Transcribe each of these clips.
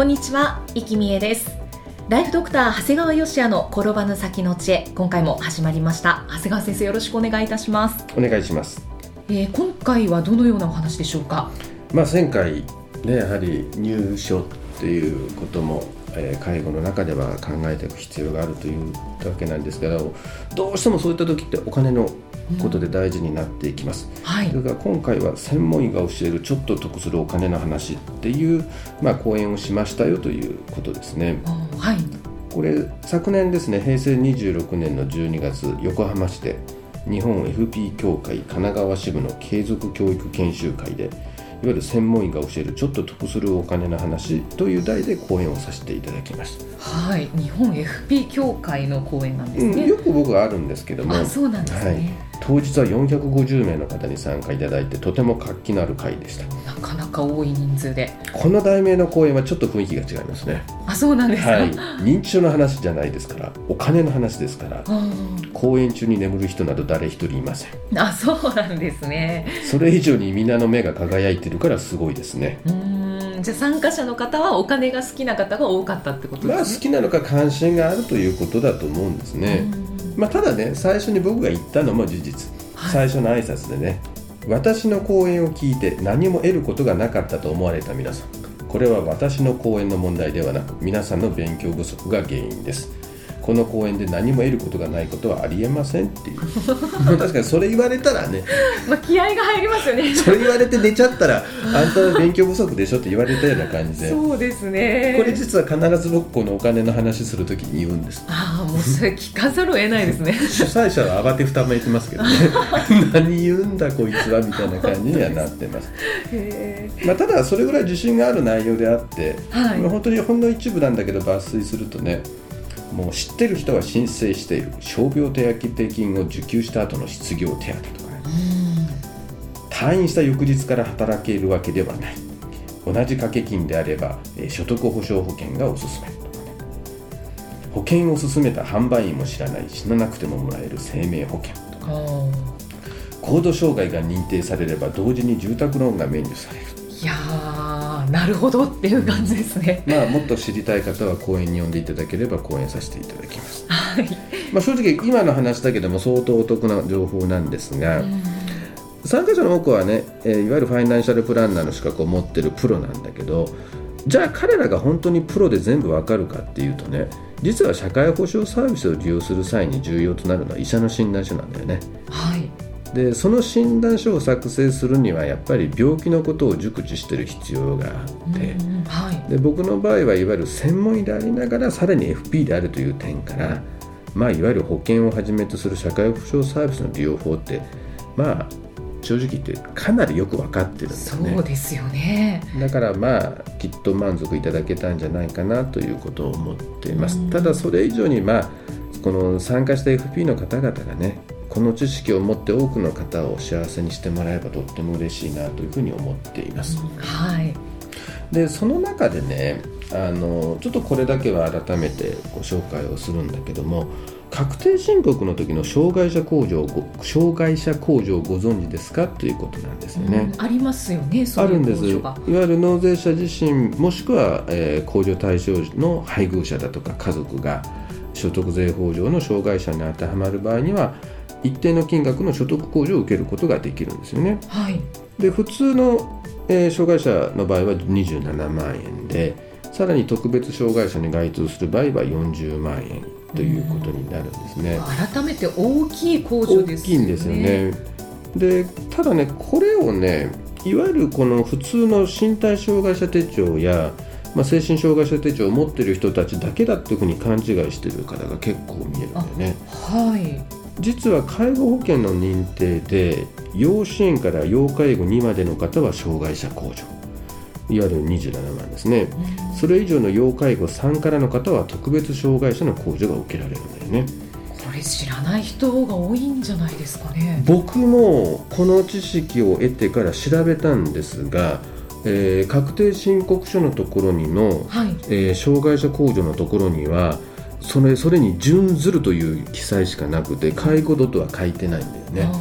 こんにちは、生きみえです。ライフドクター長谷川芳也の転ばぬ先の知恵今回も始まりました。長谷川先生よろしくお願いいたします。お願いします、えー、今回はどのようなお話でしょうか？まあ、前回ねやはり入所っていうことも、えー介護の中では考えていく必要があるというわけなんですけどどうしてもそういった時ってお金のことで大事になっていきます、はい。それから今回は専門医が教えるちょっと得するお金の話っていう、まあ、講演をしましたよということですね。はい。これ昨年ですね平成26年の12月横浜市で日本 FP 協会神奈川支部の継続教育研修会でいわゆる専門医が教えるちょっと得するお金の話という題で講演をさせていただきました、はい、日本 FP 協会の講演なんですうん、ね。よく僕はあるんですけども。あ、そうなんですね。当日は450名の方に参加いただいてとても活気のある会でしたなかなか多い人数で。この題名の講演はちょっと雰囲気が違いますねあ、そうなんですか？はい認知症の話じゃないですからお金の話ですからあ講演中に眠る人など誰一人いませんーあ、そうなんですね。それ以上に皆の目が輝いてるからすごいですね。うーん、じゃあ参加者の方はお金が好きな方が多かったってことまあ好ですね。きなのか関心があるということだと思うんですね。まあただね最初に僕が言ったのも事実。はい最初の挨拶でね、私の講演を聞いて何も得ることがなかったと思われた皆さん。これは私の講演の問題ではなく皆さんの勉強不足が原因です。この講演で何も得ることがないことはありえませんっていう。ま あ確かにそれ言われたらね、まあ気合が入りますよね。それ言われて寝ちゃったらあんたは勉強不足でしょって言われたような感じで。そうですね。これ実は必ず僕このお金の話するときに言うんですああ、もうそれ聞かざるを得ないですね。主催者は慌てふためいてますけどね 何言うんだこいつはみたいな感じにはなってます、へまあ、ただそれぐらい自信がある内容であって、はいまあ本当にほんの一部なんだけど抜粋するとねもう知ってる人は申請している。傷病手当金を受給した後の失業手当とかね。退院した翌日から働けるわけではない。同じ掛け金であれば、えー所得保障保険がおすすめとかね。保険を勧めた販売員も知らない死ななくてももらえる生命保険とか高度障害が認定されれば同時に住宅ローンが免除されるいやー、なるほどっていう感じですね。まあもっと知りたい方は講演に呼んでいただければ講演させていただきます、はい。まあ、正直今の話だけでも相当お得な情報なんですが、参加者の多くはね、えーいわゆるファイナンシャルプランナーの資格を持ってるプロなんだけどじゃあ彼らが本当にプロで全部わかるかっていうとね実は社会保障サービスを利用する際に重要となるのは医者の診断書なんだよねはい。でその診断書を作成するにはやっぱり病気のことを熟知してる必要があって、うんはい。で僕の場合はいわゆる専門医でありながらさらに FP であるという点から、まあ、いわゆる保険をはじめとする社会保障サービスの利用法ってまあ正直言ってかなりよく分かってるんですそうねですよね。だからまあきっと満足いただけたんじゃないかなということを思っていますうんただそれ以上にまあこの参加した FP の方々がねこの知識を持って多くの方を幸せにしてもらえばとっても嬉しいなというふうに思っています、はい。でその中でねあのちょっとこれだけは改めてご紹介をするんだけども確定申告の時の障害者控除障害者控除をご存知ですかということなんですよね。うんありますよね。そういうあるんですいわゆる納税者自身もしくは、えー控除対象の配偶者だとか家族が所得税法上の障害者に当てはまる場合には一定の金額の所得控除を受けることができるんですよね。はい。で普通の、えー障害者の場合は27万円でさらに特別障害者に該当する場合は40万円ということになるんですね。改めて大きい控除大ですきいんですよ。ね。でただねこれをねいわゆるこの普通の身体障害者手帳や、まあ、精神障害者手帳を持ってる人たちだけだっていうふうに勘違いしてる方が結構見えるんだよね。はい。実は介護保険の認定で要支援から要介護2までの方は障害者控除。いわゆる27万ですね、うん、それ以上の要介護3からの方は特別障害者の控除が受けられるんだよね。これ知らない人が多いんじゃないですかね。僕もこの知識を得てから調べたんですがえー、確定申告書のところにの、はい、えー、障害者控除のところにはそれそれに準ずるという記載しかなくて介護度とは書いてないんだよね。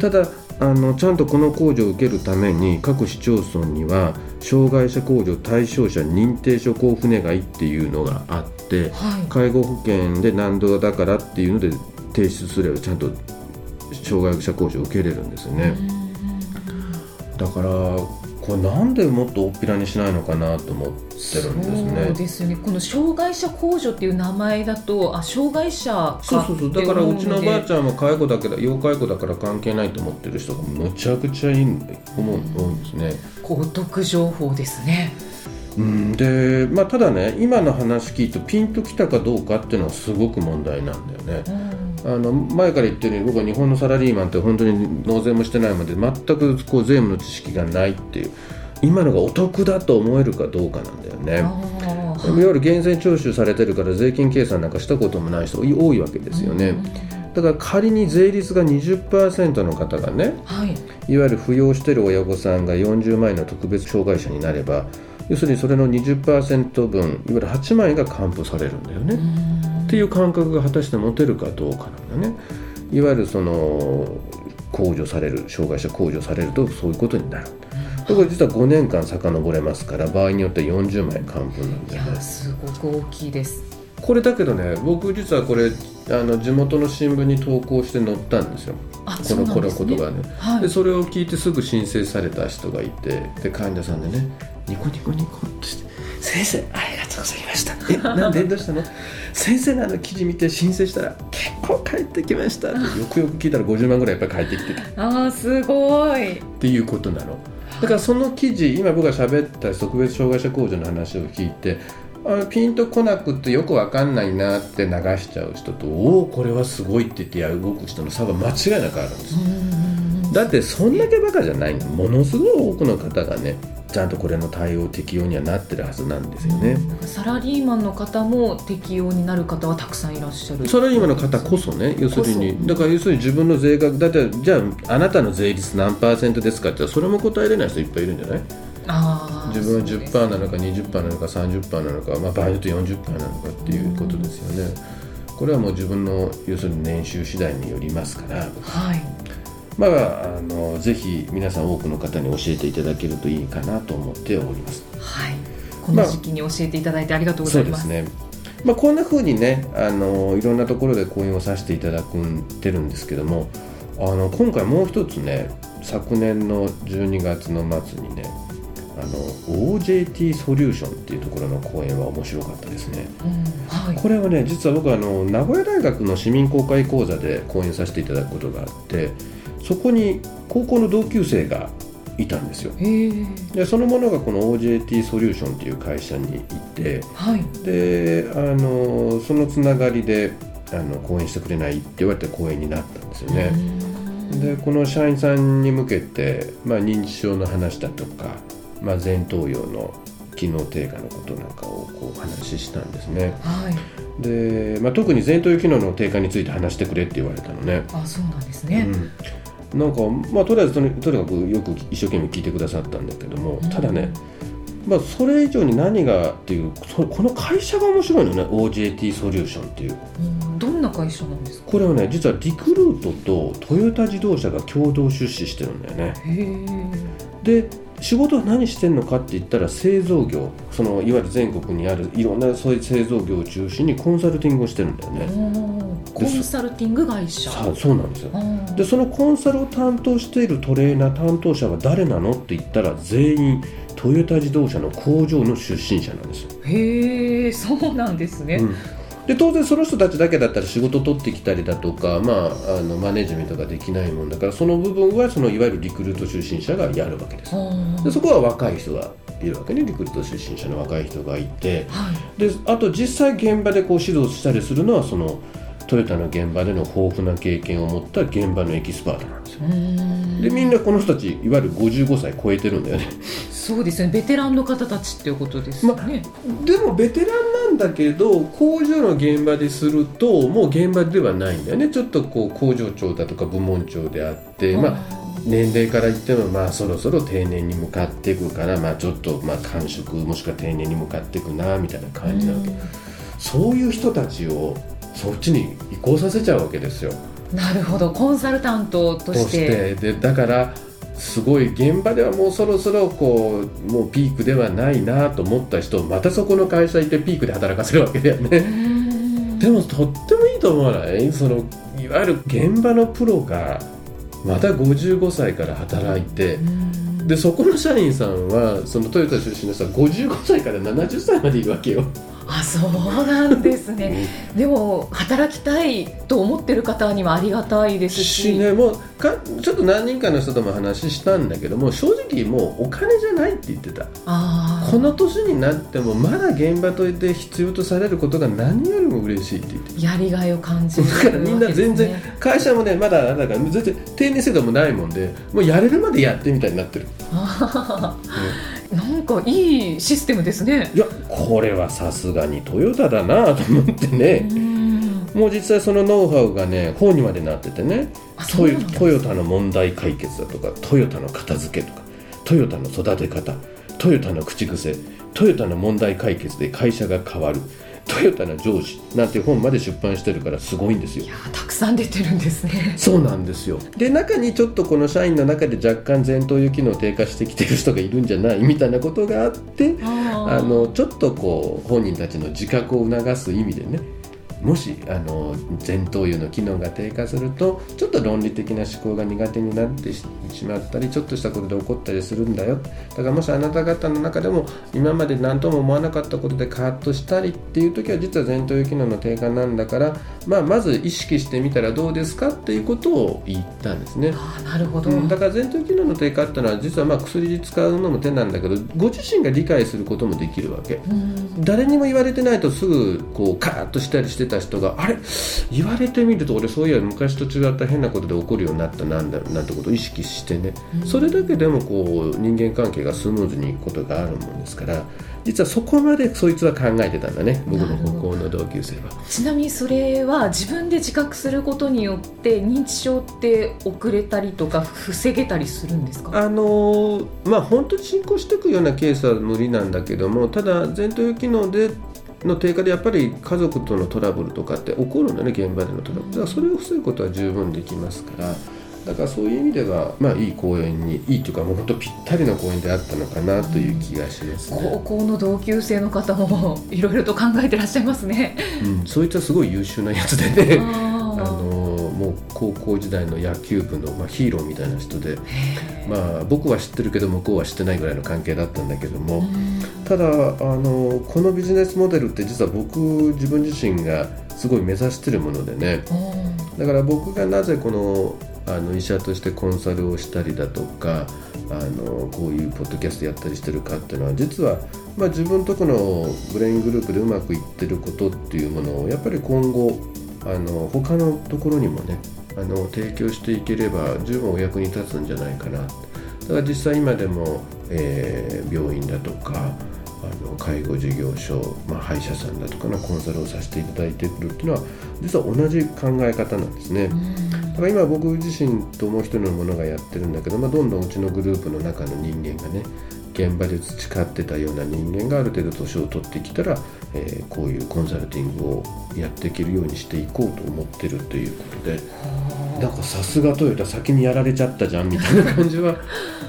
ただあのちゃんとこの控除を受けるために各市町村には障害者控除対象者認定書交付願いっていうのがあって、はい、介護保険で何度だからっていうので提出すればちゃんと障害者控除を受けれるんですよね。だからこれなんでもっと大っぴらにしないのかなと思ってるんですね。そうですね。この障害者控除っていう名前だと、あ、障害者そうそうそう。だからうちのばあちゃんも介護だけど、要介護だから関係ないと思ってる人がむちゃくちゃいい思う、多いんですね。高得情報ですね。うん、で、まあ、ただね今の話聞いてピンときたかどうかっていうのはすごく問題なんだよね。うんあの前から言ってるように僕は日本のサラリーマンって本当に納税もしてないので全くこう税務の知識がないっていう今のがお得だと思えるかどうかなんだよね。いわゆる源泉徴収されてるから税金計算なんかしたこともない人多いわけですよね。だから仮に税率が20%の方がね、はい、いわゆる扶養してる親御さんが40万円の特別障害者になれば要するにそれの20%分いわゆる8万円が還付されるんだよね。っていう感覚が果たして持てるかどうかなんだねいわゆるその控除される障害者控除されるとそういうことになる。これ実は5年間遡れますから場合によっては40万円還付なんで、ね、すごく大きいです。これだけどね僕実はこれあの地元の新聞に投稿して載ったんですよ。このこのことがね、はい、でそれを聞いてすぐ申請された人がいてで患者さんでねニコニコニコっとして「先生ありがとうございました」えなんでどうしたの？先生のあの記事見て申請したら結構返ってきましたってよくよく聞いたら50万ぐらいやっぱり返ってきてた。ああすごい。っていうことなのだからその記事今僕が喋った特別障害者控除の話を聞いてあピンとこなくってよくわかんないなって流しちゃう人とおおこれはすごいって言ってや動く人の差は間違いなくあるんです。だってそんだけバカじゃないの。ものすごい多くの方がねちゃんとこれの対応適用にはなってるはずなんですよね、うん、サラリーマンの方も適用になる方はたくさんいらっしゃる。サラリーマンの方こそね要するに。だから要するに自分の税額だってじゃああなたの税率何パーセントですかってそれも答えれない人いっぱいいるんじゃない？あ自分は10%なのか20%なのか30%なのか、まあ、場合によって40%なのかっていうことですよね、これはもう自分の要するに年収次第によりますから、はいまあ、あのぜひ皆さん多くの方に教えていただけるといいかなと思っております。はい、この時期に教えていただいてありがとうございます。まあ、そうですね。まあ、こんなふうにねあのいろんなところで講演をさせていただくてるんですけどもあの今回もう一つね昨年の12月の末にねあの OJT ソリューションっていうところの講演は面白かったですね、うん。はい、これはね実は僕あの名古屋大学の市民公開講座で講演させていただくことがあってそこに高校の同級生がいたんですよ。でそのものがこの OJT ソリューションっていう会社にいて、はい、であのそのつながりであの講演してくれないって言われて講演になったんですよね。でこの社員さんに向けて、まあ、認知症の話だとか、まあ、前頭葉の機能低下のことなんかをこう話したんですね。はい、で、まあ、特に前頭葉機能の低下について話してくれって言われたのね。あそうなんですね、うんなんか、まあ、とりあえずとにかくよく一生懸命聞いてくださったんだけども、ただね、まあ、それ以上に何がっていうこの会社が面白いのね OJT ソリューションっていう、どんな会社なんですか？これはね実はリクルートとトヨタ自動車が共同出資してるんだよね。で仕事は何してんのかって言ったら製造業そのいわゆる全国にあるいろんなそういう製造業を中心にコンサルティングをしてるんだよね。コンサルティング会社。そうなんですよでそのコンサルを担当しているトレーナー担当者は誰なのって言ったら全員トヨタ自動車の工場の出身者なんです。よへえそうなんですね、うん。で当然その人たちだけだったら仕事取ってきたりだとか、まあ、あのマネジメントができないもんだからその部分はそのいわゆるリクルート出身者がやるわけです。でそこは若い人がいるわけね。リクルート出身者の若い人がいて、はい、であと実際現場でこう指導したりするのはそのトヨタの現場での豊富な経験を持った現場のエキスパートなんですよ。でみんなこの人たちいわゆる55歳超えてるんだよね。そうですね。ベテランの方たちっていうことですよね、ま、でもベテランなんだけど工場の現場でするともう現場ではないんだよね。ちょっとこう工場長だとか部門長であってまあ年齢から言ってもまあそろそろ定年に向かっていくからまあちょっとまあ感触もしくは定年に向かっていくなみたいな感じなわけ、そういう人たちをそっちに移行させちゃうわけですよ。なるほどコンサルタントとしてでだからすごい現場ではもうそろそろこうもうピークではないなと思った人をまたそこの会社行ってピークで働かせるわけだよね。でもとってもいいと思わない？そのいわゆる現場のプロがまた55歳から働いて、でそこの社員さんはそのトヨタ出身の人は55歳から70歳までいるわけよ。あそうなんですね、でも働きたいと思ってる方にはありがたいですし。ねもうかちょっと何人かの人とも話したんだけども正直もうお金じゃないって言ってた。この年になってもまだ現場として必要とされることが何よりも嬉しいって言ってやりがいを感じる、だからみんな全然、会社もねまだだから全然定年制度もないもんでもうやれるまでやってみたいになってる。なんかいいシステムですね。いやこれはさすがにトヨタだなと思ってね。もう実際そのノウハウがね本にまでなっててね。トヨトヨタの問題解決だとかトヨタの片付けとかトヨタの育て方トヨタの口癖トヨタの問題解決で会社が変わるトヨタの上司なんて本まで出版してるからすごいんですよ。いやたくさん出てるんですね。そうなんですよ。で中にちょっとこの社員の中で若干前頭葉機能低下してきてる人がいるんじゃないみたいなことがあってあのちょっとこう本人たちの自覚を促す意味でねもしあの前頭葉の機能が低下するとちょっと論理的な思考が苦手になってしまったりちょっとしたことで起こったりするんだよだからもしあなた方の中でも今まで何とも思わなかったことでカーッとしたりっていう時は実は前頭葉機能の低下なんだから、まあ、まず意識してみたらどうですかっていうことを言ったんですね。あなるほど、うん、だから前頭葉機能の低下っていうのは実はまあ薬で使うのも手なんだけどご自身が理解することもできるわけ。誰にも言われてないとすぐこうカーッとしたりしてた人があれ？言われてみると俺そういや昔と違った変なことで起こるようになったなんだなんてことを意識してね、うん、それだけでもこう人間関係がスムーズにいくことがあるもんですから実はそこまでそいつは考えてたんだね。僕の高校の同級生は。ちなみにそれは自分で自覚することによって認知症って遅れたりとか防げたりするんですか？あのまあ本当に進行していくようなケースは無理なんだけどもただ前頭葉機能での低下でやっぱり家族とのトラブルとかって起こるんだね現場でのトラブル。だからそれを防ぐことは十分できますからだからそういう意味ではまあいい公演にいいというかもう本当ぴったりの公演であったのかなという気がします、ね、高校の同級生の方もいろいろと考えてらっしゃいますね、うん、そいつはすごい優秀なやつでねあのもう高校時代の野球部の、まあ、ヒーローみたいな人で、まあ、僕は知ってるけど向こうは知ってないぐらいの関係だったんだけどもただあのこのビジネスモデルって実は僕自分自身がすごい目指してるものでね。だから僕がなぜこのあの医者としてコンサルをしたりだとかあのこういうポッドキャストやったりしてるかっていうのは実は、まあ、自分とこのブレイングループでうまくいってることっていうものをやっぱり今後あの他のところにもねあの提供していければ十分お役に立つんじゃないかなだから実際今でも、えー、病院だとかあの介護事業所、まあ、歯医者さんだとかのコンサルをさせていただいてくるっていうのは実は同じ考え方なんですね。だから今僕自身ともう一人のものがやってるんだけど、まあ、どんどんうちのグループの中の人間がね現場で培ってたような人間がある程度年を取ってきたら、えー、こういうコンサルティングをやっていけるようにしていこうと思ってるということでなんかさすがトヨタ先にやられちゃったじゃんみたいな感じは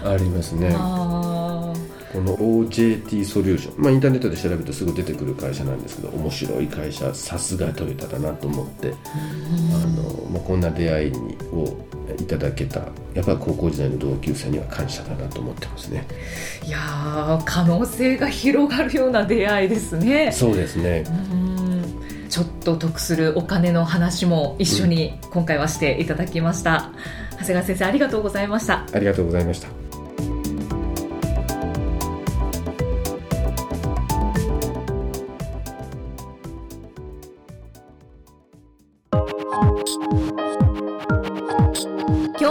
ありますね。この OJT ソリューション、まあ、インターネットで調べるとすぐ出てくる会社なんですけど面白い会社さすがトヨタだなと思ってあの、まあ、こんな出会いにをいただけたやっぱり高校時代の同級生には感謝だなと思ってますね。いや可能性が広がるような出会いですね。そうですね。ちょっと得するお金の話も一緒に今回はしていただきました、うん、長谷川先生ありがとうございました。ありがとうございました